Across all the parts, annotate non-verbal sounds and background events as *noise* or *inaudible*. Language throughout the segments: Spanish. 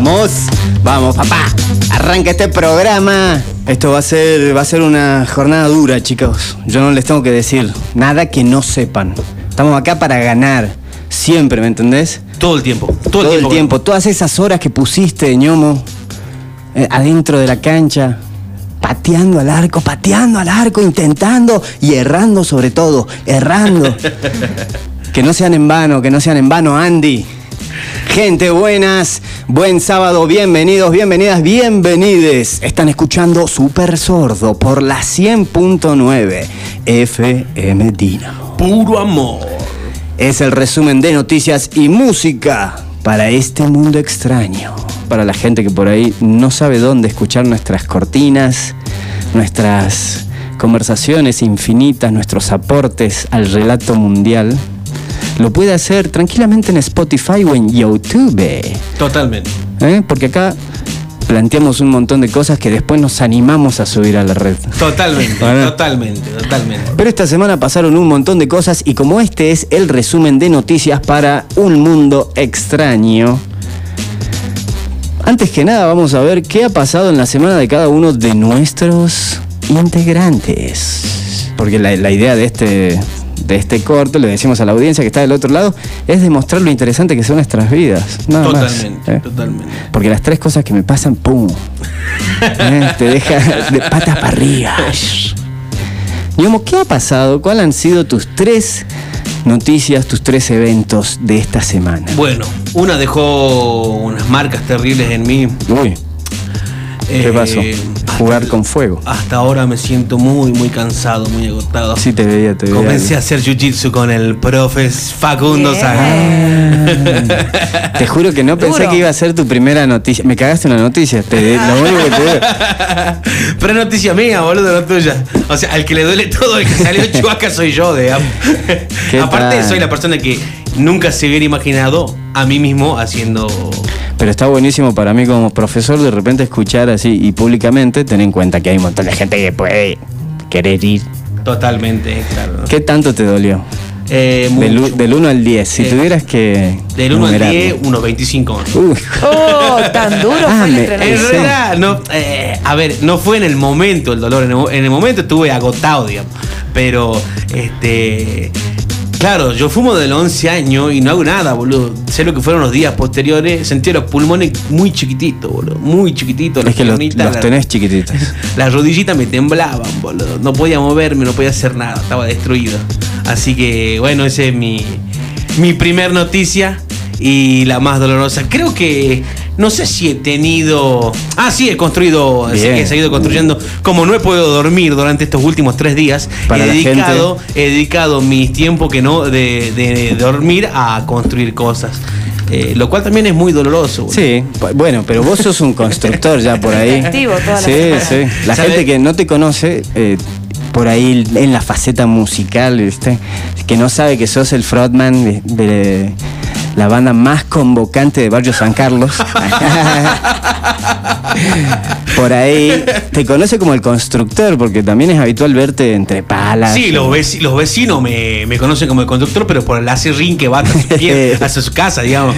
Vamos, vamos, papá. Arranca este programa. Esto va a ser, va a ser una jornada dura, chicos. Yo no les tengo que decir nada que no sepan. Estamos acá para ganar. Siempre, ¿me entendés? Todo el tiempo. Todo, Todo el el tiempo. tiempo. Todas esas horas que pusiste, ñomo, eh, adentro de la cancha, pateando al arco, pateando al arco, intentando y errando sobre todo, errando. *laughs* que no sean en vano, que no sean en vano, Andy. Gente buenas, buen sábado, bienvenidos, bienvenidas, bienvenides. Están escuchando Super Sordo por la 100.9 FM Dinamo. Puro amor. Es el resumen de noticias y música para este mundo extraño. Para la gente que por ahí no sabe dónde escuchar nuestras cortinas, nuestras conversaciones infinitas, nuestros aportes al relato mundial, lo puede hacer tranquilamente en Spotify o en YouTube. Totalmente. ¿eh? Porque acá planteamos un montón de cosas que después nos animamos a subir a la red. Totalmente. Totalmente. Totalmente. Pero esta semana pasaron un montón de cosas y como este es el resumen de noticias para un mundo extraño, antes que nada vamos a ver qué ha pasado en la semana de cada uno de nuestros integrantes. Porque la, la idea de este, de este corto, le decimos a la audiencia que está del otro lado, es demostrar lo interesante que son nuestras vidas. Nada más, Totalmente. ¿eh? Totalmente. Porque las tres cosas que me pasan, ¡pum! ¿Eh? Te deja de patas para arriba. Ñomo, ¿qué ha pasado? ¿Cuáles han sido tus tres noticias, tus tres eventos de esta semana? Bueno, una dejó unas marcas terribles en mí. Uy, ¿qué Eh, pasó? Jugar con fuego. Hasta ahora me siento muy, muy cansado, muy agotado. Sí, te veía, te veía. Comencé a hacer jiu-jitsu con el profe Facundo. Saga. *laughs* Te juro que no pensé que iba a ser tu primera noticia. Me cagaste una noticia. Te, lo único que te digo. *laughs* Pero es noticia mía, boludo, no tuya. O sea, al que le duele todo, el que salió chuaca soy yo, digamos. ¿Qué Aparte, tal? soy la persona que nunca se hubiera imaginado a mí mismo haciendo. Pero está buenísimo para mí como profesor de repente escuchar así y públicamente tener en cuenta que hay un montón de gente que puede querer ir. Totalmente, claro. ¿Qué tanto te dolió? Eh, mucho. Del, del 1 al 10. Si Eh, tuvieras que. Del 1 al numerarlo. 10, unos 25 más. Uy, Oh, tan duro Ah, fue el me- En realidad, no, eh, a ver, no fue en el momento el dolor, en el, en el momento estuve agotado, digamos. Pero, este. Claro, yo fumo de los 11 años y no hago nada, boludo. Sé lo que fueron los días posteriores. Sentí los pulmones muy chiquititos, boludo. Muy chiquititos. es que los, los la- tenés chiquititos. *laughs* Las rodillitas me temblaban, boludo. No podía moverme, no podía hacer nada. Estaba destruido. Así que, bueno, esa es mi, mi primer noticia y la más dolorosa. Creo que. No sé si he tenido. Ah, sí, he construido. que he seguido construyendo. Como no he podido dormir durante estos últimos tres días, Para he dedicado, he dedicado mis tiempos que no de, de dormir a construir cosas. Eh, lo cual también es muy doloroso. boludo. Sí, bu- bueno, pero vos sos un constructor ya por ahí. *laughs* Activo toda la Sí, sí. La ¿Sabe? gente que no te conoce, eh, por ahí en la faceta musical, ¿viste? que no sabe que sos el frontman de, de la banda más convocante de Barrio San Carlos. *laughs* por ahí te conoce como el constructor, porque también es habitual verte entre palas. Sí, los, veci- los vecinos me, me conocen como el conductor, pero por el acerrín que va hasta su, pie- *laughs* hacia su casa, digamos.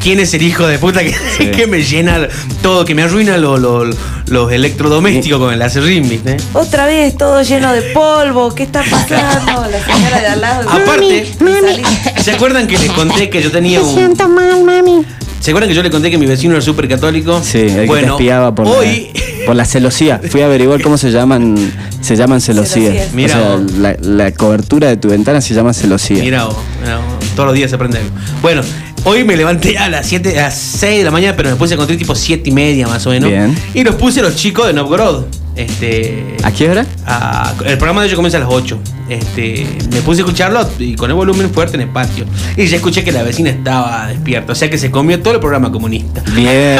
¿Quién es el hijo de puta que, Sí. *laughs* que me llena todo, que me arruina lo- lo- los electrodomésticos con el acerrín, viste? Otra vez todo lleno de polvo. ¿Qué está *laughs* pasando? La señora de al lado. Aparte, Salí. ¿se acuerdan que les conté que yo tenía un. mal, mami. ¿Se acuerdan que yo les conté que mi vecino era súper católico? Sí, el que te bueno, espiaba por, hoy. la, *laughs* por la celosía. Fui a averiguar cómo se llaman. Se llaman celosías. Celosías. Mira o sea, vos. la, la cobertura de tu ventana se llama celosía. Mira, vos, mira vos, todos los días se aprende algo. Bueno, hoy me levanté a las 7, a las 6 de la mañana, pero me puse a construir tipo 7 y media más o menos. Bien. Y los puse los chicos de Novgorod. Este. ¿A qué hora? a- el programa de ellos comienza a las 8. Este, me puse a escucharlo y con el volumen fuerte en el patio. Y ya escuché que la vecina estaba despierta. O sea que se comió todo el programa comunista. Bien,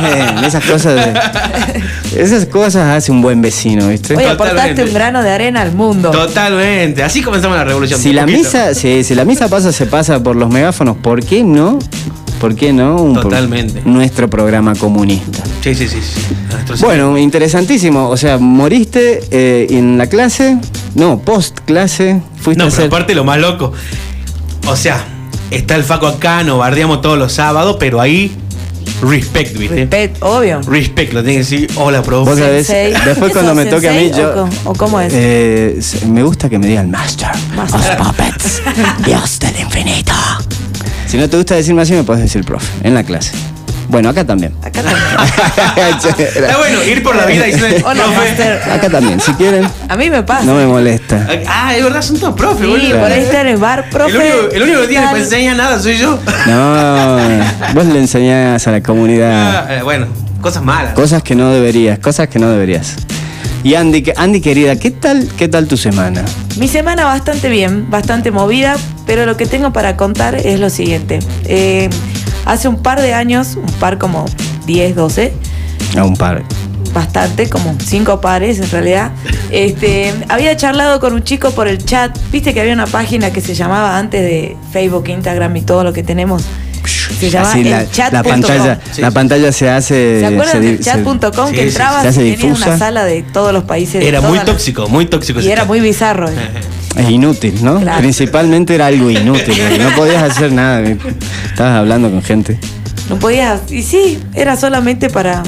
bien. Esas cosas de- Esas cosas hace un buen vecino, ¿viste? Hoy Totalmente. aportaste un grano de arena al mundo. Totalmente. Así comenzamos la revolución. Si la Poquito. misa, si, si la misa pasa, se pasa por los megáfonos, ¿por qué no? ¿Por qué no? Un pro- Totalmente. nuestro programa comunista. Sí, sí, sí. sí. Bueno, interesantísimo. O sea, moriste eh, en la clase. No, post clase. Fuiste No, a pero hacer. aparte lo más loco. O sea, está el Faco acá, nos bardeamos todos los sábados, pero ahí respect, ¿viste? Respect, obvio. Respect, lo tiene que decir, hola, profe. Vos sabés, Sensei. después ¿Eso, cuando me toque a mí, yo. o cómo es? Eh, me gusta que me digan Master. Master. Of Puppets. Dios del infinito. Si no te gusta decirme así, me puedes decir profe, en la clase. Bueno, acá también. Acá también. *laughs* Está bueno, ir por la vida diciendo, Hola, profe. Acá también, si quieren, A mí me pasa. no me molesta. Ah, es verdad, son todos profes, Sí, boludo. por ahí está en el bar, profe. El único, el único que tiene que enseñar nada soy yo. No, vos le enseñás a la comunidad Ah, eh, bueno, cosas malas. cosas que no deberías, cosas que no deberías. Y Andy, Andy querida, ¿qué tal, qué tal tu semana? Mi semana bastante bien, bastante movida, pero lo que tengo para contar es lo siguiente. Eh, hace un par de años, un par como 10, 12, A un par. bastante, como cinco pares en realidad, este, había charlado con un chico por el chat. Viste que había una página que se llamaba antes de Facebook, Instagram y todo lo que tenemos. Se llamaba Así la, el chat la com. pantalla, Sí, la pantalla se hace. ¿Se acuerdan del chat.com Sí, que sí, entrabas y tenías una sala de todos los países? de Era muy las- tóxico, muy tóxico. Y ese era chat. muy bizarro. *laughs* Es inútil, ¿no? Claro. Principalmente era algo inútil. no podías hacer nada. Estabas hablando con gente. No podías. Y sí, era solamente para.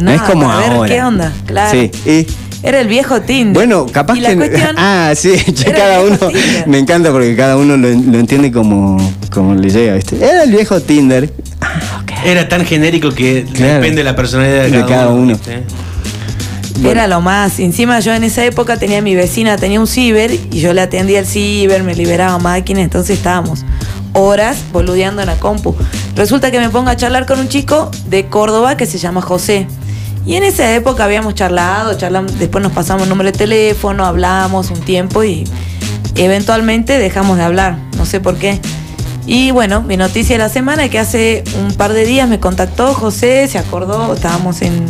No es como para ver ahora. qué onda. Claro. Sí, y. Era el viejo Tinder. Bueno, capaz Y la que. cuestión- *laughs* ah, sí, ya era cada uno. Tinder. Me encanta porque cada uno lo, lo entiende como, como le llega, ¿viste? Era el viejo Tinder. Ah. Era tan genérico que Claro. depende de la personalidad de De cada, cada uno. Era lo más. Encima yo en esa época tenía mi vecina, tenía un ciber y yo le atendía el ciber, me liberaba máquinas, entonces estábamos horas boludeando en la compu. Resulta que me pongo a charlar con un chico de Córdoba que se llama José. Y en esa época habíamos charlado, charlamos, después nos pasamos el número de teléfono, hablamos un tiempo y eventualmente dejamos de hablar, no sé por qué. Y bueno, mi noticia de la semana es que hace un par de días me contactó José, se acordó, estábamos en,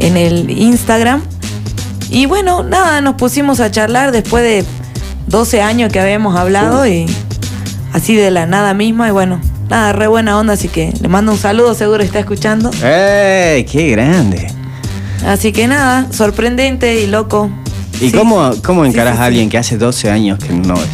en el Instagram. Y bueno, nada, nos pusimos a charlar después de 12 años que habíamos hablado y así de la nada misma. Y bueno, nada, re buena onda, así que le mando un saludo, seguro está escuchando. ¡Ey! ¡Qué grande! Así que nada, sorprendente y loco. ¿Y Sí. cómo, cómo encarás sí, a alguien que hace 12 años que no ves?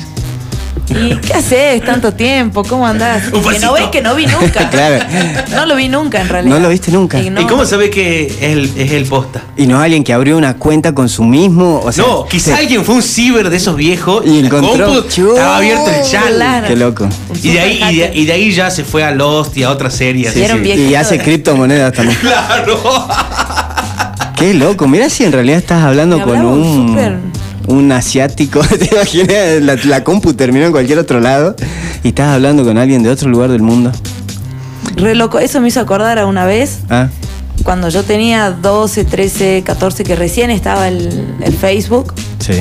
¿Y qué haces tanto tiempo? ¿Cómo andás? Un Que no ves que no vi nunca. *laughs* Claro. No lo vi nunca en realidad. No lo viste nunca. Y no. ¿Y cómo sabés que es el, es el posta? Y no alguien que abrió una cuenta con su mismo. O sea, no, quizá se- alguien fue un ciber de esos viejos Y encontró- estaba abierto el chat. claro. Qué loco. Y de, ahí, y, de, y de ahí ya se fue a Lost y a otras series. Sí, Y hace criptomonedas también. *laughs* Claro. Qué loco. Mira si en realidad estás hablando con un un asiático. *laughs* ¿Te imaginas? La, la compu terminó en cualquier otro lado y estás hablando con alguien de otro lugar del mundo. Re loco. Eso me hizo acordar a una vez Ah, cuando yo tenía 12, 13, 14, que recién estaba el, el Facebook. sí.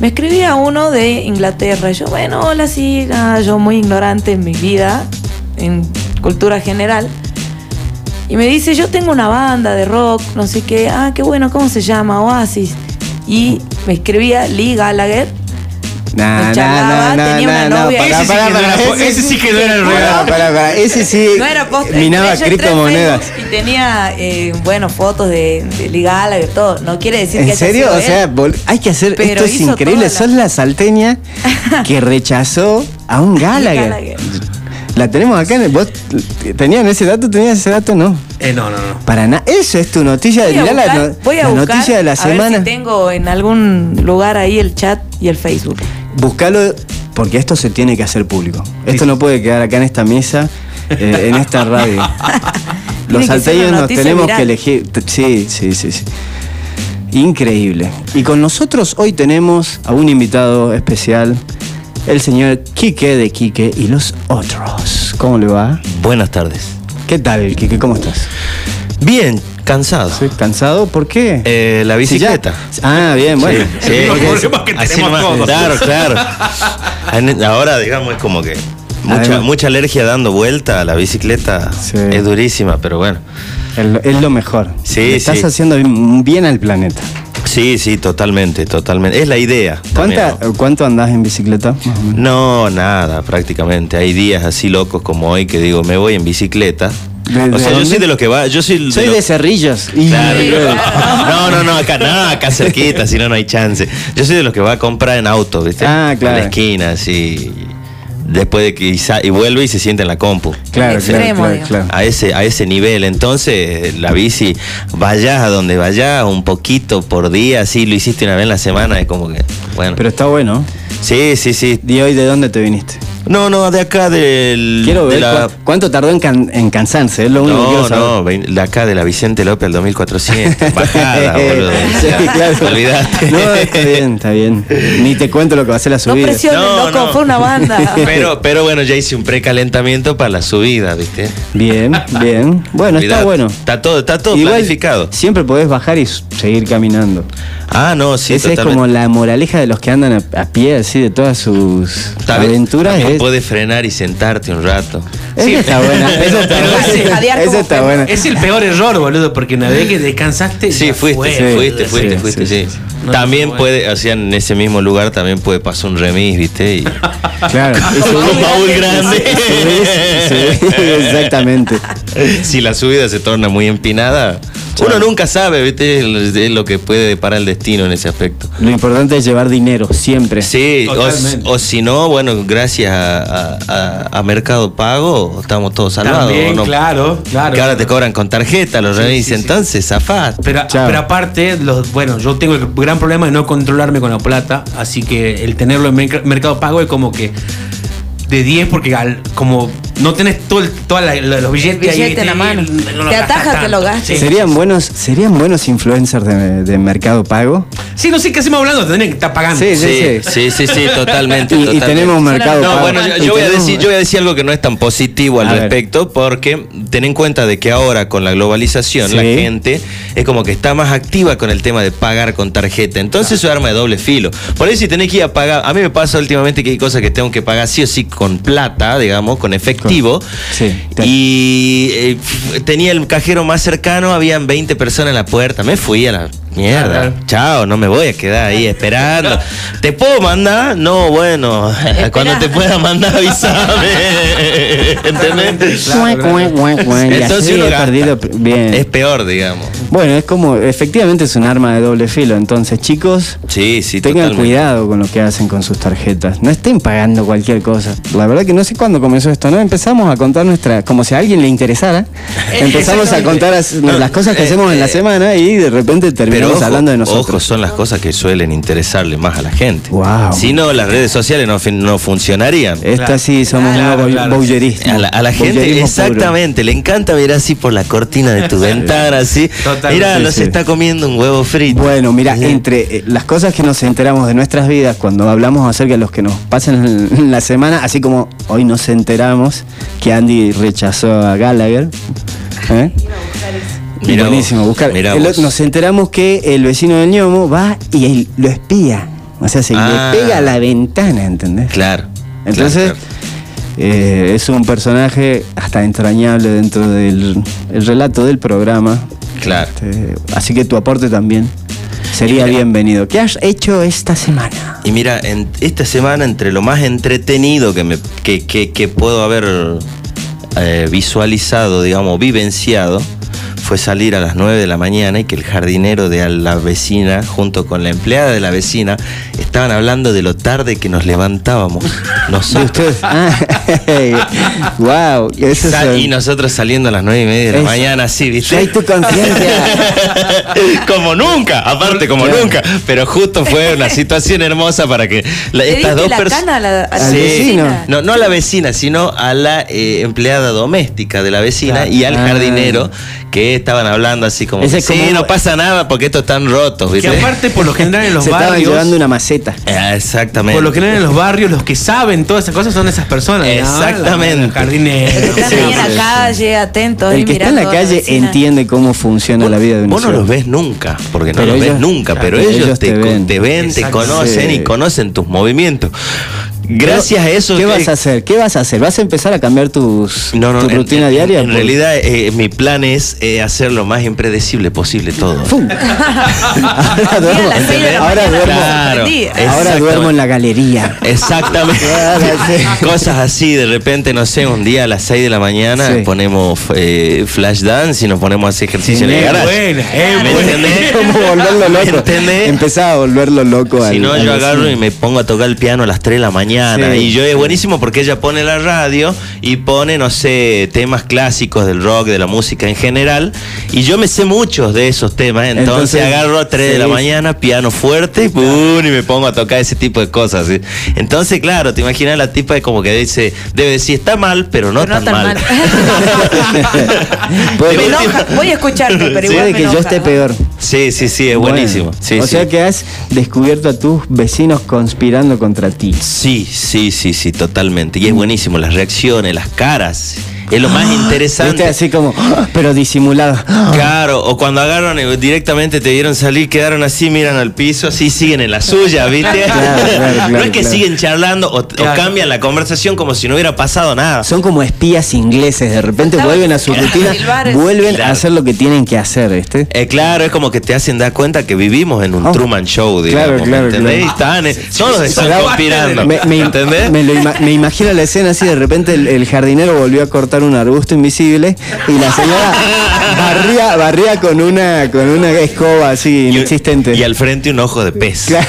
Me escribía uno de Inglaterra. Y yo, bueno, hola, sí, nada, yo muy ignorante en mi vida, en cultura general. Y me dice, yo tengo una banda de rock, no sé qué. Ah, qué bueno, ¿cómo se llama? Oasis. Y me escribía Lee Gallagher. Nah, Me charlaba, tenía una novia. Ese sí que no era po- ese sí que no era el Pará. Ese sí *laughs* No era post minaba en criptomonedas. Y tenía, eh, bueno, fotos de, de Lee Gallagher, todo. No quiere decir que ¿En haya serio? sido O sea, hay que hacer. Pero esto es increíble. la- Sos la salteña *laughs* que rechazó a un Gallagher. Gallagher. La tenemos acá. en el- ¿Vos tenían ese dato? ¿Tenías ese dato? No. Eh, no, no, no. Para nada. Eso es tu noticia. Voy a Mirá la, buscar, no- voy a la buscar, noticia de la a ver semana. si tengo en algún lugar ahí el chat y el Facebook. Buscalo porque esto se tiene que hacer público. Esto Sí. no puede quedar acá en esta mesa, eh, en esta radio. *laughs* Los salteños nos tenemos viral. que elegir. Sí, sí, sí, sí. Increíble. Y con nosotros hoy tenemos a un invitado especial, el señor Quique de Quique y los otros. ¿Cómo le va? Buenas tardes. ¿Qué tal, Quique? ¿Cómo estás? Bien, cansado. ¿Sí? ¿Cansado? ¿Por qué? Eh, la Si ya- bicicleta. Ah, bien, bueno. Sí, El porque problema que así tenemos nomás. todos. Claro, claro. *laughs* Ahora, digamos, es como que mucha, mucha alergia dando vuelta a la bicicleta. Sí. Es durísima, pero bueno. Es lo- es lo mejor. Sí, Le Estás sí. haciendo bien al planeta. Sí, sí, totalmente, totalmente. Es la idea. también, ¿Cuánta- ¿no? ¿Cuánto andás en bicicleta? No, nada, prácticamente. Hay días así locos como hoy que digo, me voy en bicicleta. ¿De- o de sea, yo soy de los que va, yo soy, de Soy de Cerrillos. Sí, claro. No, no, no, acá, no, acá cerquita, si no, no hay chance. Yo soy de los que va a comprar en auto, ¿viste? Ah, claro. En la esquina, así. Después de que y, y vuelve y se sienta en la compu. Claro, Extremo, claro. A ese, a ese nivel, entonces la bici, vayas a donde vayas, un poquito por día, si lo hiciste una vez en la semana, es como que, bueno. Pero está bueno. sí, sí, sí. ¿Y hoy de dónde te viniste? No, no, de acá del... Quiero de ver la- cu- cuánto tardó en, can- en cansarse, es lo único que No, quiero saber. no, de acá de la Vicente López al 2400. *laughs* Bajada, boludo. sí, *laughs* claro. Olvídate. No, está bien, está bien. Ni te cuento lo que va a ser la No subida. presiones, No, loco, no. fue una banda. *laughs* Pero, pero bueno, ya hice un precalentamiento para la subida, ¿viste? Bien, bien. Bueno, está bueno. Está todo, está todo Igual, planificado. Siempre podés bajar y seguir caminando. Ah, no, sí, Esa es como la moraleja de los que andan a, a pie, así, de todas sus aventuras. Puedes frenar y sentarte un rato. esa Sí, está buena. Esa está buena. como está buena. Es el peor error, boludo, porque una vez que descansaste. Sí, fuiste, fue, sí, fuiste, fuiste, sí, fuiste, sí, sí. No, también no, puede, o sea, en ese mismo lugar también puede pasar un remis, ¿viste? Y Claro. *laughs* Un baúl grande. *laughs* subís- subís- exactamente. si la subida se torna muy empinada, uno nunca sabe, ¿viste? Es lo que puede deparar el destino en ese aspecto. Lo importante es llevar dinero, siempre. Sí, o, Totalmente. o si no, bueno, gracias a, a- Mercado Pago estamos todos salvados. También, claro, claro. Que ahora te cobran con tarjeta los Sí, remis, sí, sí. entonces zafás. Pero, aparte, los, bueno, yo tengo el gran problema de no controlarme con la plata, así que el tenerlo en merc- Mercado Pago es como que de 10 porque al- como no tenés todo la- la- los billetes Billete ahí, en la mano. Te gastás ataja que lo gastes. Sí. ¿Serían buenos, ¿Serían buenos influencers de, de Mercado Pago? Sí, no sé qué hacemos hablando, tendrían que estar pagando. Sí, Sí, sí, sí, sí, *laughs* totalmente. Y, y totalmente. tenemos Mercado No, Pago. bueno, yo, voy a decir, yo voy a decir algo que no es tan positivo al A ver. respecto, porque ten en cuenta de que ahora con la globalización Sí. la gente es como que está más activa con el tema de pagar con tarjeta. Entonces eso es arma de doble filo. Por ahí si tenés que ir a pagar, a mí me pasa últimamente que hay cosas que tengo que pagar sí o sí con plata, digamos, con Sí, Y eh, tenía el cajero más cercano, habían 20 personas en la puerta. Me fui a la mierda. Claro. Chao, no me voy a quedar ahí esperando. ¿Te puedo mandar? No, bueno. Cuando te pueda mandar, avísame. *laughs* ¿Entendés? Y Entonces uno perdido. Bien. Es peor, digamos. Bueno, es como, efectivamente es un arma de doble filo. Entonces, chicos, Sí, sí, tengan totalmente. cuidado con lo que hacen con sus tarjetas. No estén pagando cualquier cosa. La verdad que no sé cuándo comenzó esto, ¿no? Empezamos a contar nuestra, como si a alguien le interesara. *laughs* Empezamos a contar as- las cosas que Eh, hacemos en la eh, semana y de repente Pero terminamos ojo, hablando de ojo, nosotros. son las cosas que suelen interesarle más a la gente. Wow. Si no, las redes sociales no, no funcionarían. Esta Claro. sí somos Claro, bouyeristas. A la, a la gente, exactamente, le encanta ver así por la cortina de tu *laughs* ventana, así. Totalmente, Mira, sí. está comiendo un huevo frito. Bueno, mira, Sí. entre eh, las cosas que nos enteramos de nuestras vidas cuando hablamos acerca de los que nos pasan en, en la semana, así como hoy nos enteramos que Andy rechazó a Gallagher. ¿eh? Mirá Buenísimo, vos, buscar. mirá El- vos. nos enteramos que el vecino del ñomo va y él lo espía. O sea, se Ah. le pega a la ventana, ¿entendés? Claro. Entonces, claro, eh, es un personaje hasta entrañable dentro del el relato del programa. Claro. Este, así que tu aporte también sería mira- bienvenido. ¿Qué has hecho esta semana? Y mira, en esta semana, entre lo más entretenido que, me, que, que- que puedo haber eh, visualizado, digamos, vivenciado, fue salir a las 9 de la mañana y que el jardinero de la vecina, junto con la empleada de la vecina, estaban hablando de lo tarde que nos levantábamos. *laughs* ¿De Nosotros. ustedes? Ah, wow. Eso Sal- es- y nosotros saliendo a las 9 y media de la mañana, así, ¿viste? Tu conciencia. *laughs* como nunca, aparte como Claro. nunca. Pero justo fue una *laughs* situación hermosa para que la- ¿Le estas dos personas. la, a la vecino. vecina? No, no a la vecina, sino a la eh, empleada doméstica de la vecina Claro. y al Ah. jardinero que estaban hablando así como, Ese sí, como- no pasa nada porque estos están rotos, Que ¿viste? aparte, por lo general en los *laughs* Se estaban barrios. llevando una maceta. Ah, exactamente. Por lo general en los barrios, los que saben todas esas cosas son esas personas. ¿no? Exactamente. Los jardineros. Están Sí, ahí en sí, la sí. calle, atentos. ahí El que está en la mirando a la calle vecina. entiende cómo funciona Vos- la vida de una Vos no ciudad. los ves nunca, porque no Pero los ves ellos- nunca, pero ellos, ellos te, te ven. te ven, te Exacto. conocen Sí. y conocen tus movimientos. Gracias a eso. ¿Qué vas a hacer? ¿Qué vas a hacer? ¿Vas a empezar a cambiar tus, No, no, tu en- rutina en, diaria? En Por- realidad, eh, mi plan es eh, hacer lo más impredecible posible todo. ¡Fum! *laughs* Ahora duermo, ahora duermo, Claro. sorprendí. ahora Exactamente. duermo en la galería. Exactamente. *laughs* Sí. Cosas así, de repente, no sé, un día a las 6 de la mañana Sí. ponemos eh, flash dance y nos ponemos a hacer ejercicio en el es *laughs* ¿Me entendés? ¿Cómo volverlo ¿Me loco? entendés? Empezaba a volverlo loco Si al- no, al yo agarro y me pongo a tocar el piano a las 3 de la mañana mañana. Sí, y yo es sí. buenísimo porque ella pone la radio y pone, no sé, temas clásicos del rock, de la música en general. Y yo me sé muchos de esos temas. Entonces, Entonces, agarro a 3 de la mañana, piano fuerte y, ¡pum! y me pongo a tocar ese tipo de cosas. ¿sí? Entonces, claro, te imaginas la tipa de como que dice, debe decir, está mal, pero no, Pero no tan, tan mal. *laughs* *laughs* Puede- me enoja. Voy a escucharte, *laughs* pero igual Puede me que yo esté peor. Sí, sí, sí, es Bueno, buenísimo. Sí, o sí. sea que has descubierto a tus vecinos conspirando contra ti. Sí, sí, sí, sí, totalmente. Y es buenísimo, las reacciones, las caras. Es lo más Viste interesante. así como, ¡ah! pero disimulado. Claro, o cuando agarran eh, directamente te vieron salir, quedaron así, miran al piso, así siguen en la suya, ¿viste? Claro, claro, *laughs* no es que claro. siguen charlando o, o cambian la conversación como si no hubiera pasado nada. Son como espías ingleses, de repente vuelven a su rutina, vuelven claro. a hacer lo que tienen que hacer, ¿viste? Eh, claro, es como que te hacen dar cuenta que vivimos en un Oh. Truman Show, digamos. Claro, claro, ¿me entendés? Están, eh, todos están conspirando. Me, me- ¿Entendés? me lo ima- me imagino la escena así, de repente el, el jardinero volvió a cortar un arbusto invisible y la señora *laughs* barría, barría con una con una escoba así inexistente. Y al frente un ojo de pez. Claro.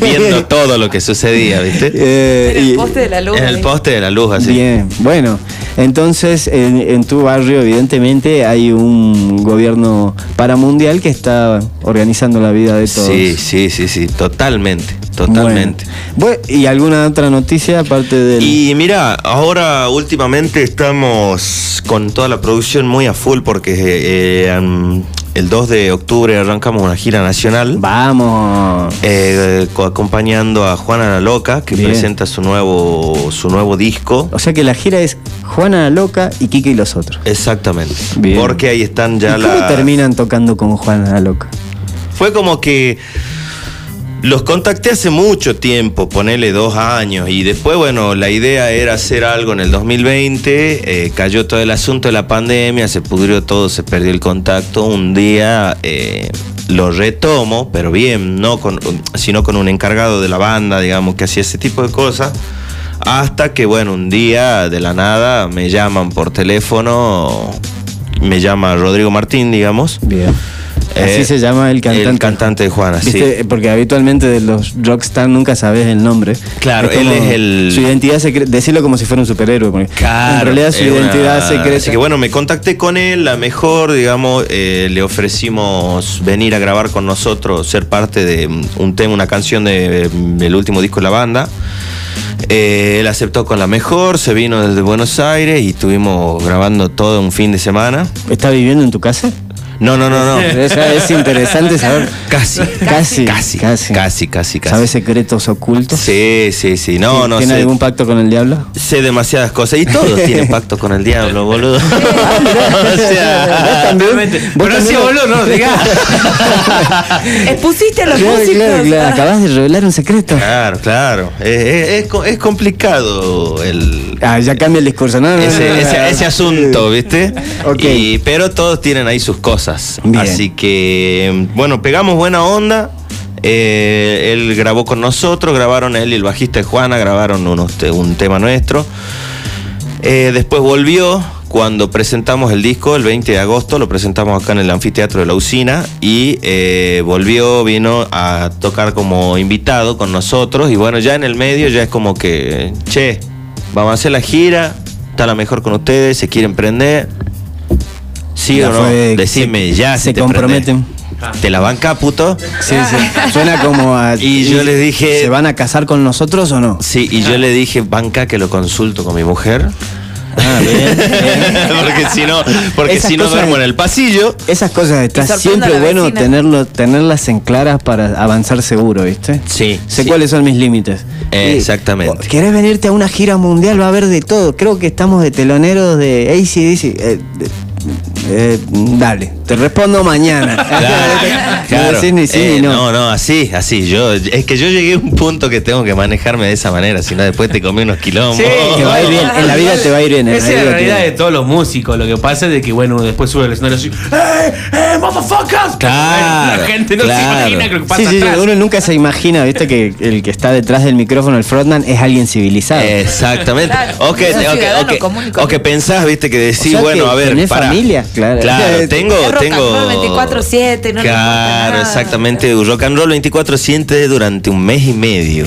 Viendo *laughs* todo lo que sucedía, ¿viste? Eh, En el y- poste de la luz. En el poste de la luz, así. Bien, bueno, entonces en, en tu barrio evidentemente hay un gobierno paramundial que está organizando la vida de todos. Sí, sí, sí, sí, totalmente, totalmente. Bueno, ¿Y alguna otra noticia aparte del... Y mira, ahora últimamente estamos con toda la producción muy a full porque eh, am, el 2 de octubre arrancamos una gira nacional. Vamos. eh, co- acompañando a Juana la Loca que Bien. presenta su nuevo su nuevo disco O sea que la gira es Juana la Loca y Kike y los otros. exactamente Bien. porque ahí están ya ¿Y cómo terminan tocando con Juana la Loca? Fue como que los contacté hace mucho tiempo, ponele dos años, y después, bueno, la idea era hacer algo en el 2020, eh, cayó todo el asunto de la pandemia, se pudrió todo, se perdió el contacto. Un día eh, lo retomo, pero bien, no con, sino con un encargado de la banda, digamos, que hacía ese tipo de cosas. Hasta que, bueno, un día de la nada me llaman por teléfono, me llama Rodrigo Martín, digamos. Bien. Así Eh, se llama el cantante. El cantante de Juana, sí. ¿Viste? Porque habitualmente de los rockstar nunca sabes el nombre. Claro, él es el- Su identidad secreta. Decirlo como si fuera un superhéroe. Claro, en realidad su es una- identidad secreta. Así que bueno, me contacté con él, la mejor, digamos, eh, le ofrecimos venir a grabar con nosotros, ser parte de un tema, una canción de- del último disco de la banda. Eh, él aceptó con la mejor, se vino desde Buenos Aires y estuvimos grabando todo un fin de semana. ¿Está viviendo en tu casa? No, no, no, no. *laughs* Es interesante *laughs* saber. Casi, Casi, casi, casi. casi, casi, casi. ¿Sabes secretos ocultos? Sí, sí, sí. No, no ¿Tiene sé. algún pacto con el diablo? Sé demasiadas cosas. Y todos *laughs* tienen pacto con el diablo, boludo. o sea, Pero sí, boludo, no, diga. Expusiste a los Claro, músicos. claro, claro. Acabas de revelar un secreto. Claro, claro. Es, es- es co- es complicado el, Ah, ya cambia el discurso, ¿no? ese, asunto, ¿viste? Ok. Y- pero todos tienen ahí sus cosas. Bien. Así que, bueno, pegamos buena onda. Eh, él grabó con nosotros, grabaron él y el bajista de Juana, grabaron unos un tema nuestro. Eh, después volvió cuando presentamos el disco, el 20 de agosto, lo presentamos acá en el anfiteatro de la usina y eh, volvió, vino a tocar como invitado con nosotros y bueno, ya en el medio ya es como que, che, vamos a hacer la gira, está la mejor con ustedes, se quieren prender. Sí Ya o no, fue, decime se- ya. se si te comprometen. prendés. ¿Te la banca, puto? Sí, sí. Suena como a. *laughs* Y yo les dije- ¿Se van a casar con nosotros o no? Sí, y yo le dije, banca que lo consulto con mi mujer. Ah, bien, bien. *laughs* porque si no, porque Esas si no duermo en el pasillo. Esas cosas está Y siempre bueno tenerlo, tenerlas en claras para avanzar seguro, ¿viste? Sí, Sé sí. cuáles son mis límites. Eh, Y, exactamente. ¿Querés venirte a una gira mundial? Va a haber de todo. Creo que estamos de teloneros de ACDC. Eh, de- eh, dale, te respondo mañana. *laughs* Claro, no claro. decís ni sí Eh, ni no. no, no, así, así. Yo, es que yo llegué a un punto que tengo que manejarme de esa manera, si no después te comí unos quilombos. Sí, Te va a ir bien, en la vida te va a ir bien. en Esa la es la realidad de todos los músicos. Lo que pasa es de que, bueno, después sube al escenario así, ¡Eh, eh, motherfuckers! Claro, La gente no claro. se imagina lo que pasa Sí, sí, sí, atrás. uno nunca se imagina, viste, que el que está detrás del micrófono, el frontman, es alguien civilizado. Exactamente. Claro, o, que, o que- o que- o pensás, viste, que O decís, sea bueno, que a ver, para. familia. Claro. Claro, *laughs* tengo, rock tengo. and roll 24/7, no Claro, exactamente. Rock and roll 24-7 durante un mes y medio.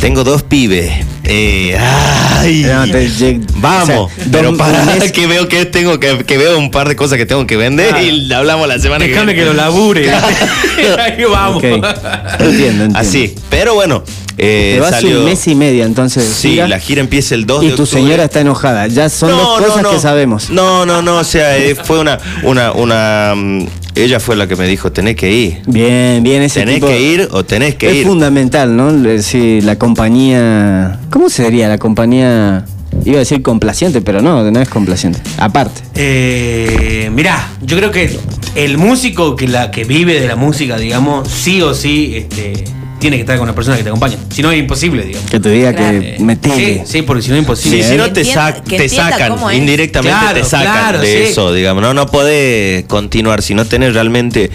Tengo dos pibes. Eh, ay, No, te- lleg- Vamos, o sea, pero para *laughs* que veo que tengo que, que veo un par de cosas que tengo que vender Claro. y hablamos la semana Déjame que que viene. lo labure. *laughs* Ahí vamos. Ok. Entiendo, entiendo. Así, pero bueno, eh, Te vas salió. un mes y medio, entonces. Sí, gira, la gira empieza el 2 Y de tu octubre. señora está enojada. Ya son dos cosas que sabemos. No, no, no, o sea, eh, fue una, una, una, mm, ella fue la que me dijo, tenés que ir. Bien, bien, ese Tenés tipo- que ir o tenés que es ir. fundamental, ¿no? Sí, la compañía. ¿Cómo sería la compañía? Iba a decir complaciente, pero no, no es complaciente. Aparte. Eh, mirá, yo creo que el músico que la que vive de la música, digamos, sí o sí, este, tiene que estar con una persona que te acompañe. Si no es imposible, digamos. Que te diga Claro. que Eh, metele. Sí, sí, porque si no es Sí, imposible. si no Que te, sac- sacan, indirectamente Claro, te sacan claro, de sí. eso, digamos. No, no podés continuar si no tenés realmente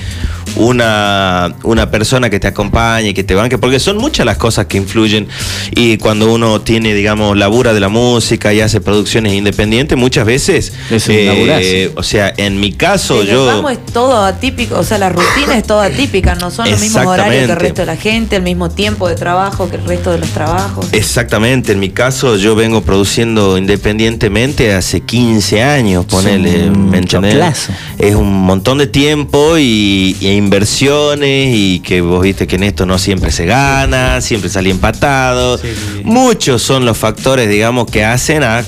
una, una persona que te acompañe, que te banque, porque son muchas las cosas que influyen. Y cuando uno tiene, digamos, labura de la música y hace producciones independientes, muchas veces. eh, Es un laburazo. o sea, en mi caso, El yo. vamos es todo atípico, o sea, la rutina es toda atípica, no son los mismos horarios que el resto de la gente, el mismo tiempo de trabajo que el resto de los trabajos. Exactamente, en mi caso yo vengo produciendo independientemente hace 15 años, ponele, un ¿me entendés? Es un montón de tiempo y, y inversiones y que vos viste que en esto no siempre se gana, siempre sale empatado. Sí, sí, sí. Muchos son los factores, digamos, que hacen a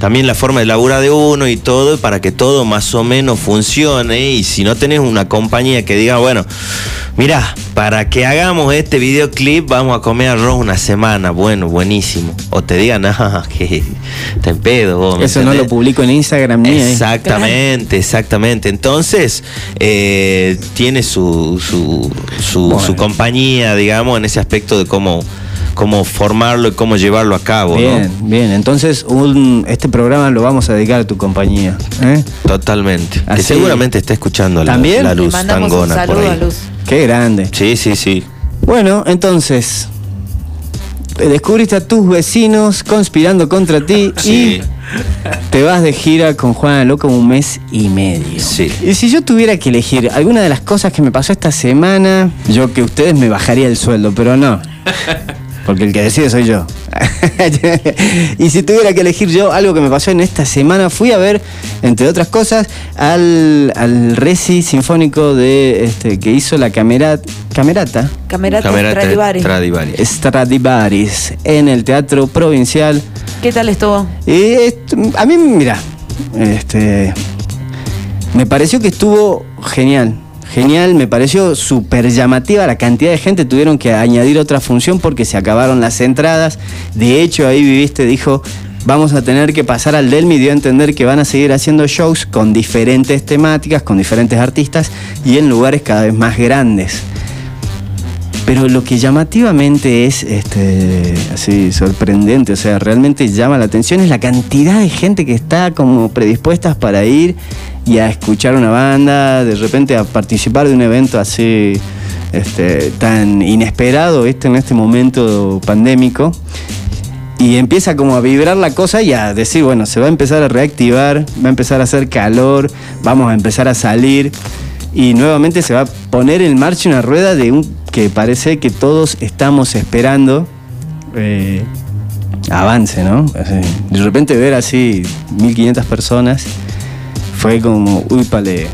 también la forma de labura de uno y todo para que todo más o menos funcione y si no tenés una compañía que diga, bueno, mira, para que hagamos este videoclip vamos a comer arroz una semana, bueno, buenísimo. O te digan, *laughs* ah, que te pedo. vos, ¿me Eso no lo publico en Instagram ni ahí. Exactamente, exactamente. Entonces, eh, tiene su, su, su, Bueno. su compañía, digamos, en ese aspecto de cómo, cómo formarlo y cómo llevarlo a cabo. ¿no? Bien, bien. Entonces, un, este programa lo vamos a dedicar a tu compañía. ¿eh? Totalmente. Que Así- seguramente está escuchando la, ¿También? la luz un tangona por ahí. a Luz. Qué grande. Sí, sí, sí. Bueno, entonces. Descubriste a tus vecinos conspirando contra ti *laughs* Sí. y te vas de gira con Juana Loco un mes y medio. Sí. Y si yo tuviera que elegir alguna de las cosas que me pasó esta semana, yo que ustedes me bajaría el sueldo, pero no. Porque el que decide soy yo. *laughs* y si tuviera que elegir yo algo que me pasó en esta semana, fui a ver, entre otras cosas, al, al Reci Sinfónico de este, que hizo la camera, Camerata Camerata, Camerata Stradivari. Stradivari. Stradivarius en el Teatro Provincial. ¿Qué tal estuvo? Y esto- a mí, mira, este, me pareció que estuvo genial. Genial, me pareció súper llamativa la cantidad de gente. Tuvieron que añadir otra función porque se acabaron las entradas. De hecho, ahí viviste, dijo, vamos a tener que pasar al Delmi. Dio a entender que van a seguir haciendo shows con diferentes temáticas, con diferentes artistas y en lugares cada vez más grandes. Pero lo que llamativamente es este, así sorprendente, o sea, realmente llama la atención es la cantidad de gente que está como predispuestas para ir y a escuchar una banda, de repente a participar de un evento así este, tan inesperado ¿viste? en este momento pandémico. Y empieza como a vibrar la cosa y a decir, bueno, se va a empezar a reactivar, va a empezar a hacer calor, vamos a empezar a salir y nuevamente se va a poner en marcha una rueda de un que parece que todos estamos esperando eh, avance, ¿no? Así, de repente ver así 1500 personas fue como, uy, pale,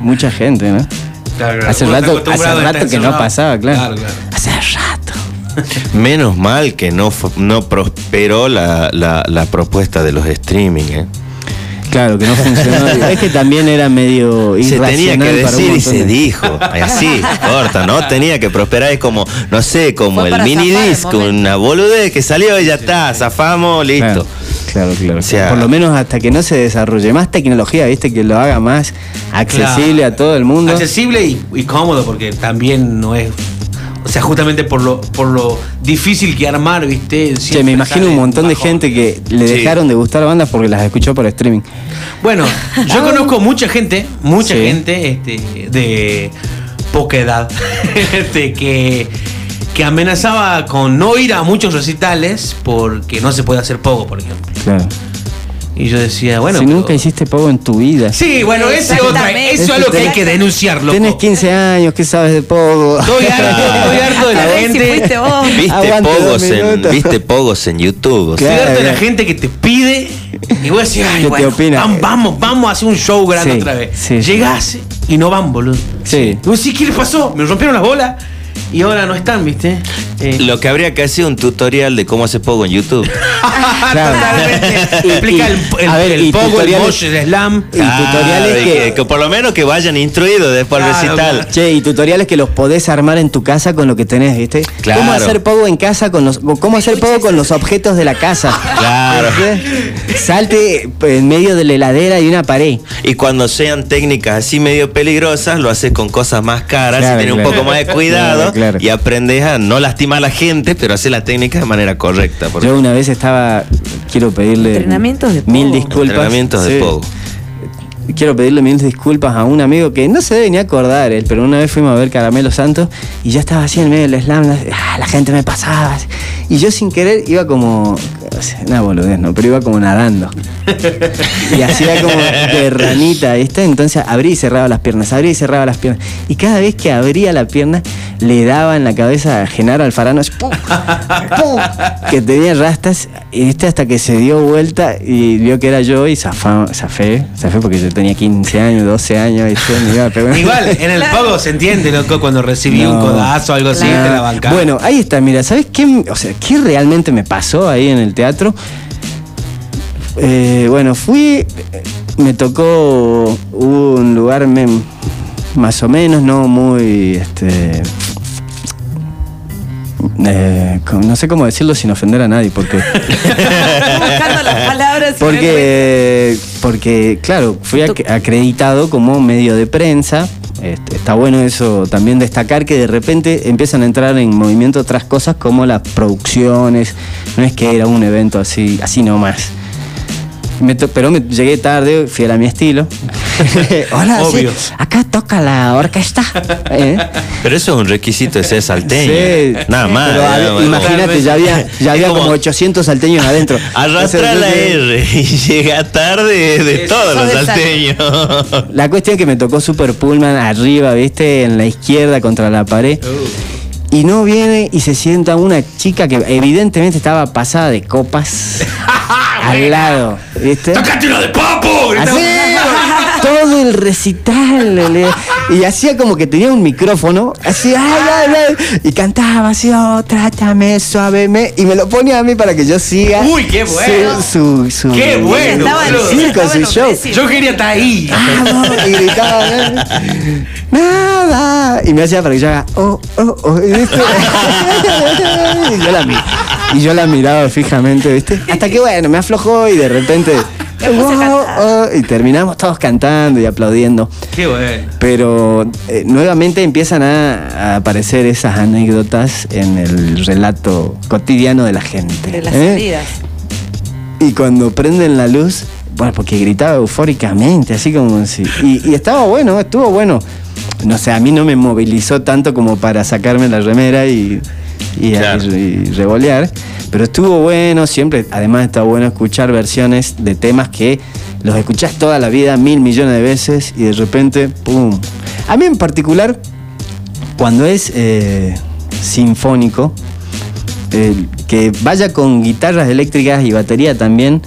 mucha gente, ¿no? *laughs* Claro, claro. Hace rato, hace rato que no pasaba, claro. Claro, claro. Hace rato. *laughs* Menos mal que no, no prosperó la, la- la propuesta de los streaming. ¿eh? Claro, que no funcionó. *laughs* es que también era medio Se irracional tenía que decir y se de- dijo. Así, *laughs* corta, ¿no? Tenía que prosperar. Es como, no sé, como Fue el mini el momento. una boludez que salió y ya está, zafamos, listo. Claro, claro, claro. O sea- Por lo menos hasta que no se desarrolle más tecnología, viste, que lo haga más accesible Claro. a todo el mundo. Accesible y, y cómodo, porque también no es. O sea, justamente por lo, por lo difícil que armar, ¿viste? Siempre me imagino un montón de gente que le Sí. dejaron de gustar bandas porque las escuchó por streaming. Bueno, yo conozco mucha gente, mucha Sí. gente este, de poca edad, *laughs* este, que, que amenazaba con no ir a muchos recitales porque no se puede hacer poco, por ejemplo. Claro. Y yo decía, bueno. si pero- nunca hiciste pogo en tu vida. Sí, bueno, ese es otra. Eso es algo que hay que denunciarlo. Tenés 15 años, ¿qué sabes de pogo? Estoy harto, estoy *laughs* harto de la A ver si gente. fuiste vos. ¿Viste Aguante pogos, en. ¿Viste pogos en YouTube? O sea, Estoy harto de la gente que te pide y vos decís, ay. Vamos, vamos, vamos a hacer un show grande Sí, otra vez. sí, sí. Llegás y no van, boludo. Sí. Y vos decís, ¿qué le pasó? Me rompieron las bolas y ahora no están, ¿viste? Eh, Lo que habría que hacer un tutorial de cómo hacer pogo en YouTube. Claro. *laughs* Totalmente. *laughs* Explica el, el, A ver, el pogo, el mosh, el slam. Y tutoriales que- que por lo menos que vayan instruidos después al Claro, recital. claro. Che, y tutoriales que los podés armar en tu casa con lo que tenés, ¿viste? Claro. ¿Cómo hacer pogo en casa con los cómo hacer pogo con los objetos de la casa? Claro. ¿Viste? Salte en medio de la heladera y una pared. Y cuando sean técnicas así medio peligrosas, lo haces con cosas más caras Claro, y claro. un poco más de cuidado Claro, y aprendes a no lastimar a la gente, pero hacer la técnica de manera correcta. porque- Yo una vez estaba quiero pedirle Entrenamientos de mil pogo. disculpas. Entrenamientos de Sí. pogo. Quiero pedirle mil disculpas a un amigo que no se debe ni acordar él, pero una vez fuimos a ver Caramelo Santos y ya estaba así en medio del slam, la, ah, la gente me pasaba. Y yo sin querer iba como. Una boludez, ¿no? Pero iba como nadando. Y hacía como de ranita, ¿viste? Entonces abría y cerraba las piernas, abría y cerraba las piernas. Y cada vez que abría la pierna, le daba en la cabeza a Genaro Alfarano, ¡pum! ¡pum! que tenía rastas, y este hasta que se dio vuelta y vio que era yo y zafá- zafé, zafé porque yo tenía 15 años, 12 años, a pegar. Igual, *laughs* en el pogo se entiende, loco, cuando recibí un codazo o algo así, Nah. te la bancás. Bueno, ahí está, mira, ¿sabes qué? O sea, ¿qué realmente me pasó ahí en el teatro? Eh, bueno, fui, me tocó un lugar me- más o menos, no muy, este, eh, no sé cómo decirlo sin ofender a nadie, porque, *laughs* buscando las palabras. porque, porque, claro, fui ac- acreditado como medio de prensa. Este, está bueno eso también destacar que de repente empiezan a entrar en movimiento otras cosas como las producciones. No es que era un evento así, así nomás. Me to- pero me llegué tarde, fiel a mi estilo. *laughs* Hola, sí, Obvio. acá toca la orquesta. ¿Eh? Pero eso es un requisito de ser salteño. Sí, Nada más. pero imagínate, ya había, ya había como, como- 800 salteños adentro. *laughs* Arrastra la R y llega tarde de todos los salteños. La cuestión es que me tocó Super Pullman arriba, ¿viste? En la izquierda contra la pared. Y no viene y se sienta una chica que evidentemente estaba pasada de copas *laughs* al lado, ¿viste? ¡Tócate lo de papo! Así, todo el recital. le- y hacía como que tenía un micrófono, así, ay, ay, ay, y cantaba así, oh, trátame suavemente. Y me lo ponía a mí para que yo siga. Uy, qué bueno. Su, su, su- Qué bueno. Sí, con su show. Yo quería estar ahí. Vamos, y gritaba ¿eh? nada y me hacía para que yo haga oh oh oh ¿viste? *laughs* y, yo la, y yo la miraba fijamente viste hasta que bueno me aflojó y de repente "Oh, cantar". oh", y terminamos todos cantando y aplaudiendo Qué bueno. pero eh, nuevamente empiezan a, a aparecer esas anécdotas en el relato cotidiano de la gente De las ¿eh? salidas. Y cuando prenden la luz, bueno, porque gritaba eufóricamente, así como si. Y, y estaba bueno, estuvo bueno. No sé, a mí no me movilizó tanto como para sacarme la remera y, y, Claro. y revolear. Pero estuvo bueno, siempre, además está bueno escuchar versiones de temas que los escuchás toda la vida, mil millones de veces, y de repente, ¡pum! A mí en particular, cuando es eh, sinfónico, eh, que vaya con guitarras eléctricas y batería también.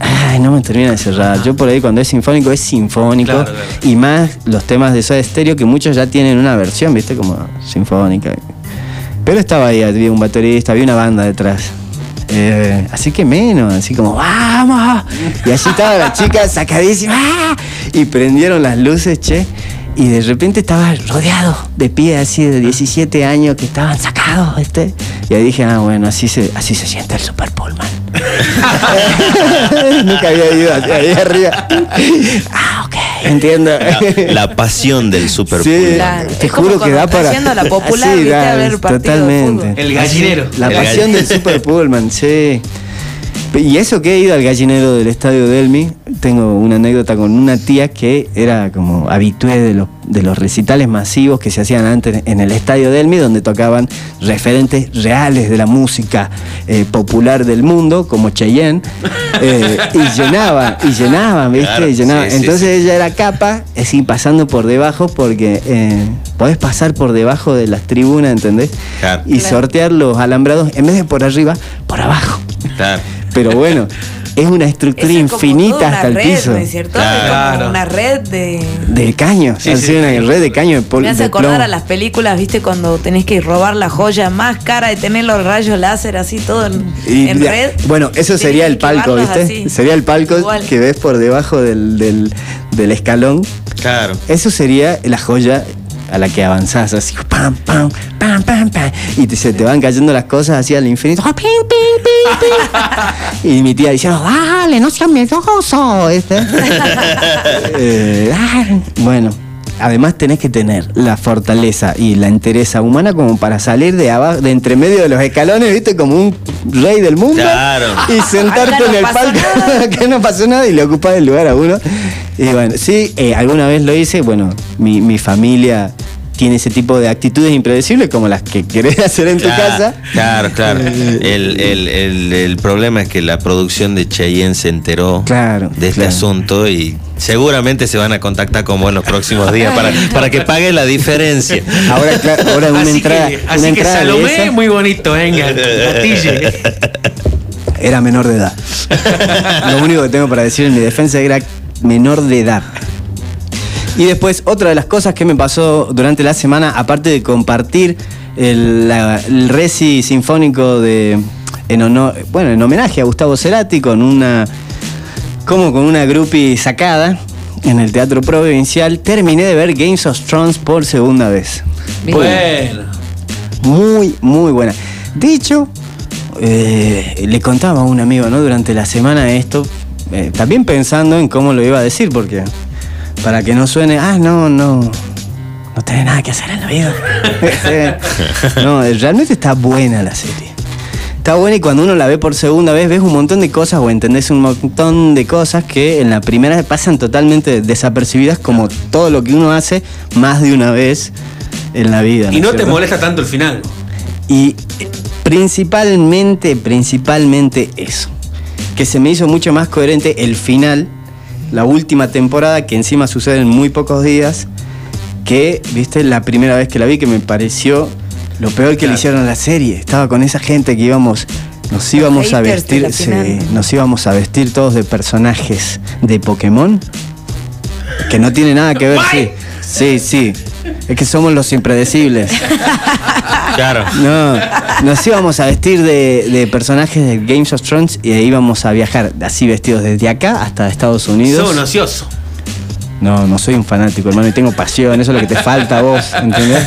Ay, no me termina de cerrar. Yo por ahí cuando es sinfónico es sinfónico. Claro, claro. Y más los temas de Soda Stereo que muchos ya tienen una versión, ¿viste? Como sinfónica. Pero estaba ahí, había un baterista, había una banda detrás. Eh, así que menos, así como, ¡vamos! Y así estaba la chica sacadísima. Y prendieron las luces, che. Y de repente estaba rodeado de pie así de 17 años que estaban sacados, ¿viste? Y ahí dije, ah, bueno, así se, así se siente el Super Pullman. *laughs* Nunca había ido ahí arriba. *laughs* entiendo. La, la pasión del Super Sí, te juro que da para. la *laughs* popular, ¿viste? da, A ver Totalmente. El gallinero. La El pasión gall- del Super Pullman, sí. Y eso que he ido al gallinero del estadio Delmi, tengo una anécdota con una tía que era como habitué de los de los recitales masivos que se hacían antes en el Estadio Delmi, donde tocaban referentes reales de la música eh, popular del mundo, como Cheyenne, eh, y llenaban, y llenaban, ¿viste? Claro, Y llenaban. sí, sí, Entonces ella era capa, así pasando por debajo, porque eh, podés pasar por debajo de las tribunas, ¿entendés? Claro. Y Claro. sortear los alambrados, en vez de por arriba, por abajo. Claro. Pero bueno, es una estructura es infinita una hasta el piso. ¿no es cierto? Claro. Es Claro. como una red de... De caño, Sí, sí. una red de caño de pol- Me hace de acordar plomo. a las películas, ¿viste? Cuando tenés que robar la joya más cara de tener los rayos láser así todo en, Y en de- red. Bueno, eso sería el palco, ¿viste? así. Sería el palco Igual. que ves por debajo del, del- del escalón. Claro. Eso sería la joya a la que avanzás, así, pam, pam, pam, pam, pam. Y te- se te van cayendo las cosas así al infinito. ¡Ah, pim, pim, pim, pim! *laughs* Y mi tía diciendo, dale, no seas miedoso. ¿viste? *laughs* Eh, ay, bueno, además tenés que tener la fortaleza y la entereza humana como para salir de abajo, de entre medio de los escalones, viste, como un rey del mundo. Claro. Y sentarte no en el palco, que *laughs* no pasó nada y le ocupás el lugar a uno. Y bueno, sí, eh, alguna vez lo hice, bueno, mi, mi familia tiene ese tipo de actitudes impredecibles como las que querés *laughs* hacer en tu casa. Claro, claro. *laughs* El, el- el- el problema es que la producción de Cheyenne se enteró Claro, de este claro. asunto y seguramente se van a contactar con vos en los próximos días para, *laughs* para que pague la diferencia. Ahora, ahora una así entrada, que, una así que entrada Salomé, esa muy bonito, venga, gatille. era menor de edad. Lo único que tengo para decir en mi defensa era menor de edad. Y después, otra de las cosas que me pasó durante la semana, aparte de compartir el, la- el sinfónico de. En honor, bueno, en homenaje a Gustavo Cerati con una. como con una groupie sacada en el Teatro Provincial, terminé de ver Games of Thrones por segunda vez. Bien. Bueno. Muy, muy buena. De hecho, eh, le contaba a un amigo, ¿no? Durante la semana esto, eh, también pensando en cómo lo iba a decir, porque para que no suene, ah, no, no, no tenés nada que hacer en la vida. *laughs* no, realmente está buena la serie. Está buena y cuando uno la ve por segunda vez ves un montón de cosas o entendés un montón de cosas que en la primera pasan totalmente desapercibidas como todo lo que uno hace más de una vez en la vida. Y no te molesta tanto el final. Y eh, principalmente, principalmente eso. Que se me hizo mucho más coherente el final, la última temporada, que encima sucede en muy pocos días, que, viste, la primera vez que la vi, que me pareció lo peor que le hicieron a la serie. Estaba con esa gente que íbamos, nos íbamos a vestir, nos íbamos a vestir todos de personajes de Pokémon. Que no tiene nada que ver, sí. Sí, sí. Es que somos los impredecibles. *laughs* Claro. No, nos íbamos a vestir de, de personajes de Games of Thrones y íbamos a viajar así vestidos desde acá hasta Estados Unidos. Sos un ocioso. No, no soy un fanático, hermano, y tengo pasión, eso es lo que te falta a vos, ¿entendés?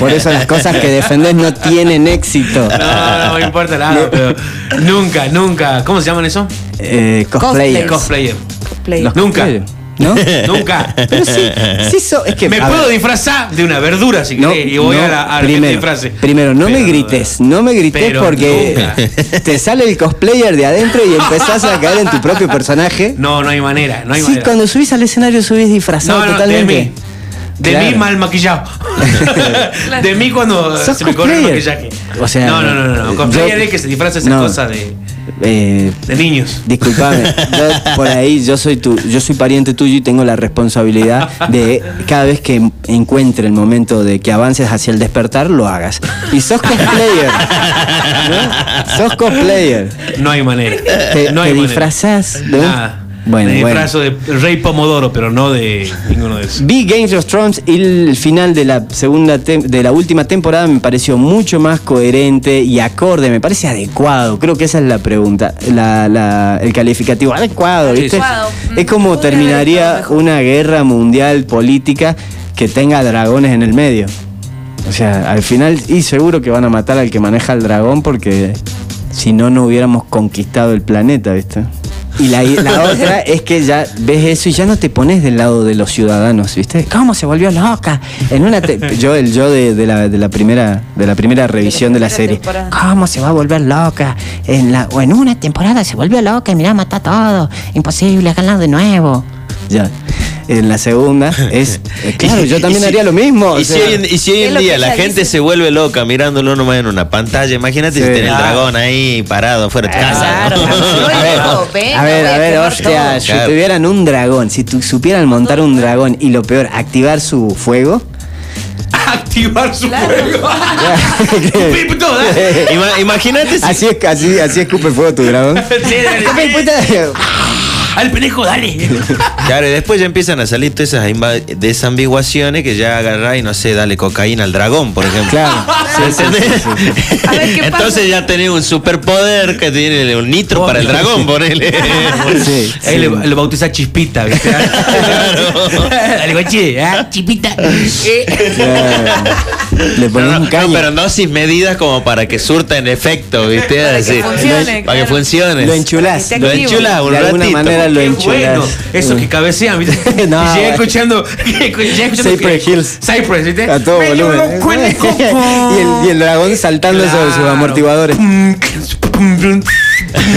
Por eso las cosas que defendés no tienen éxito. No, no me importa nada, pero nunca, nunca. ¿Cómo se llaman eso? Eh, cosplayer. Cosplayer. Cosplay. Los Nunca. cosplayer, ¿No? *laughs* Nunca. Pero sí, sí so- es que Me puedo ver, disfrazar de una verdura si no, querés y voy no, a la a primero, disfrace. primero, no me Pero- grites, no me grites porque nunca. *laughs* te sale el cosplayer de adentro y empezás a caer en tu propio personaje. No, no hay manera, no hay sí, manera. cuando subís al escenario subís disfrazado no, no, totalmente. de mí. De Claro. mí mal maquillado. *laughs* de mí cuando se me corre el cosplayer. maquillaje. O sea, no, no, no, no. no. yo- Cosplayer es que se disfraza esas no. cosas de, Eh, de niños. Disculpame, yo por ahí yo soy tu, yo soy pariente tuyo y tengo la responsabilidad de cada vez que encuentre el momento de que avances hacia el despertar, lo hagas. Y sos cosplayer. ¿no? Sos cosplayer. No hay manera. Te, no te hay manera. disfrazás de un- Nada. Bueno, Me bueno. disfrazo de Rey Pomodoro, pero no de ninguno de esos. Vi Games of Thrones y el final de la segunda tem- de la última temporada me pareció mucho más coherente y acorde, me parece adecuado. Creo que esa es la pregunta, la- la- el calificativo adecuado, ¿viste? Adecuado. Es como terminaría una guerra mundial política que tenga dragones en el medio. O sea, al final y seguro que van a matar al que maneja el dragón porque si no no hubiéramos conquistado el planeta, ¿viste? Y la, la *laughs* otra es que ya ves eso y ya no te pones del lado de los ciudadanos, ¿viste? ¿Cómo se volvió loca? En una yo el yo de, de la, de la primera de la primera revisión de la, serie. temporada. ¿Cómo se va a volver loca? En la o en una temporada se volvió loca y mirá, mata todo. Imposible, háganlo de nuevo. Ya. En la segunda, *laughs* es. eh, claro, yo también si- haría lo mismo. o Y si hoy en, y si hoy Es en lo día la gente dice. se vuelve loca mirándolo nomás en una pantalla, imagínate Sí. si tiene el Claro. dragón ahí parado fuera de tu casa. Claro, ¿no? *laughs* claro. A ver, a ver, a ver, hostia, si Claro. tuvieran un dragón, si tu- supieran montar un dragón y lo peor, activar su fuego. *laughs* Activar su Claro. fuego. ¿eh? Ima- Imagínate si Así es, así, así escupe fuego tu dragón. Al pendejo, dale. *laughs* Claro, y después ya empiezan a salir todas esas desambiguaciones que ya agarrá y no sé, dale cocaína al dragón, por ejemplo. Claro. *laughs* Sí, sí, ¿Entendés? sí, sí. A ver, ¿qué Entonces pasa? ya tenés un superpoder que tiene un nitro para el dragón, ponele. *laughs* Sí, Ahí sí. le, lo bautiza Chispita, ¿viste? Dale, guachi, ¿ah? Chispita. Eh. Claro. Le No, pones no, un no, pero dosis medidas como para que surta en efecto, ¿viste? Para que Así. funcione, Para que claro. funcione. Lo enchulás. Lo enchulás un De alguna ratito. manera lo Qué enchulás. bueno. Eso que cabecean, ¿viste? *laughs* No, y llega bueno. escuchando. Cypress que- Hills. Cypress, ¿viste? A todo Me volumen. *laughs* y, el, y el dragón saltando sobre sus Claro. amortiguadores. *laughs*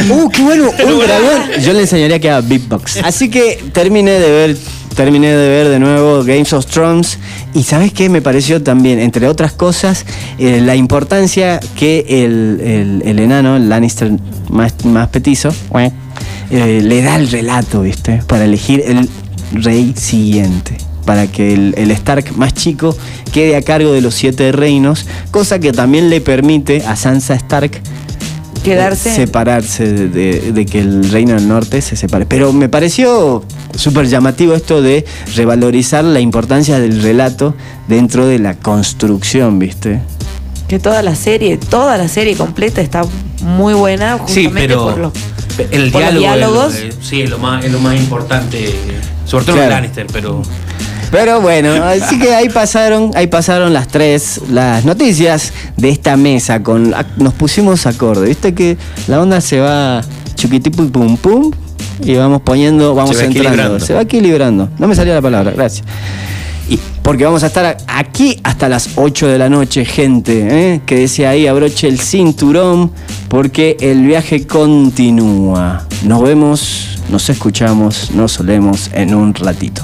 Uh, qué bueno, un dragón. Yo le enseñaría que haga beatbox. Así que terminé de ver, terminé de ver de nuevo Games of Thrones y sabes qué me pareció también, entre otras cosas, eh, la importancia que el, el- el enano, el Lannister más, más petizo, eh, le da al relato, ¿viste? Para elegir el rey siguiente. Para que el, el Stark más chico quede a cargo de los siete reinos, cosa que también le permite a Sansa Stark Quedarse. separarse de, de- de que el reino del norte se separe. Pero me pareció súper llamativo esto de revalorizar la importancia del relato dentro de la construcción, ¿viste? Que toda la serie, toda la serie completa está muy buena. Sí, Justamente pero por los, el por los diálogo diálogos. sí, es lo más, es lo más importante. Sobre todo Claro. en Lannister, pero. Pero bueno, así que ahí pasaron, ahí pasaron las tres, las noticias de esta mesa. Con, nos pusimos acorde, viste que la onda se va chuquitipu y pum pum y vamos poniendo, vamos Se entrando, se va equilibrando. No me salía la palabra, gracias. Y porque vamos a estar aquí hasta las 8 de la noche, gente. ¿eh? Que decía ahí, abroche el cinturón, porque el viaje continúa. Nos vemos, nos escuchamos, nos solemos en un ratito.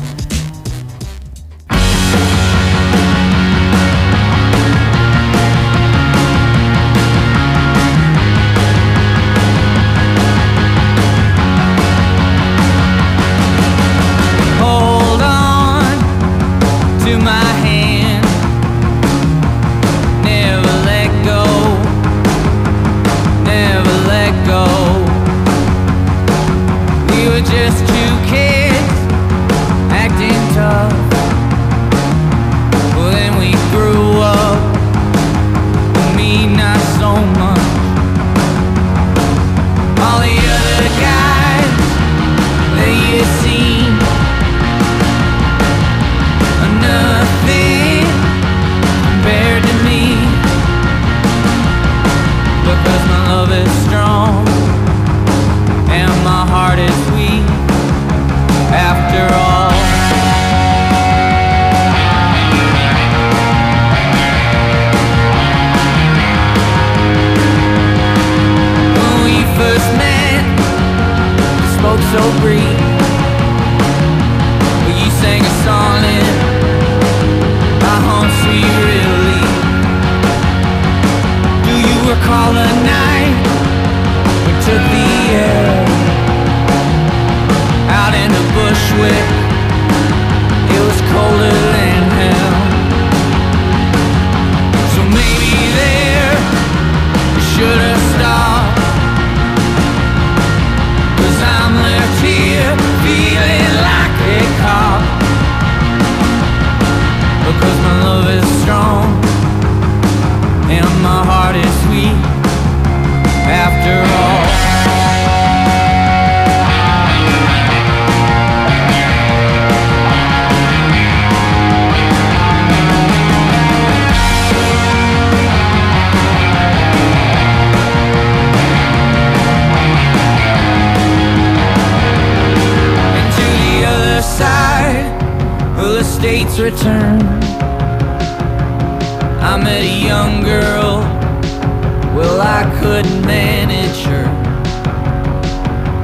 So brief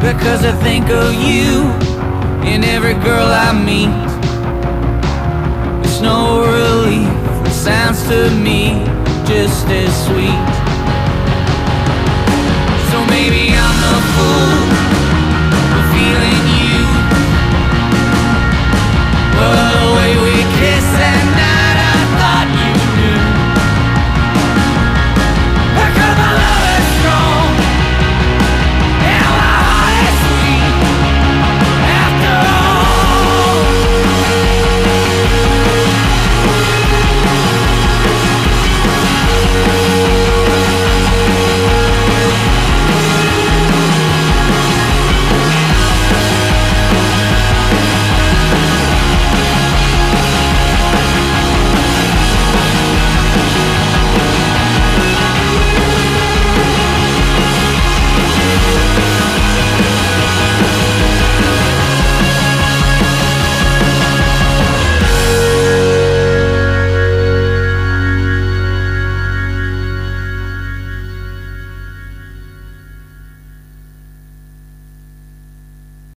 Because I think of you in every girl I meet. It's no relief, it sounds to me just as sweet. So maybe I'm the fool.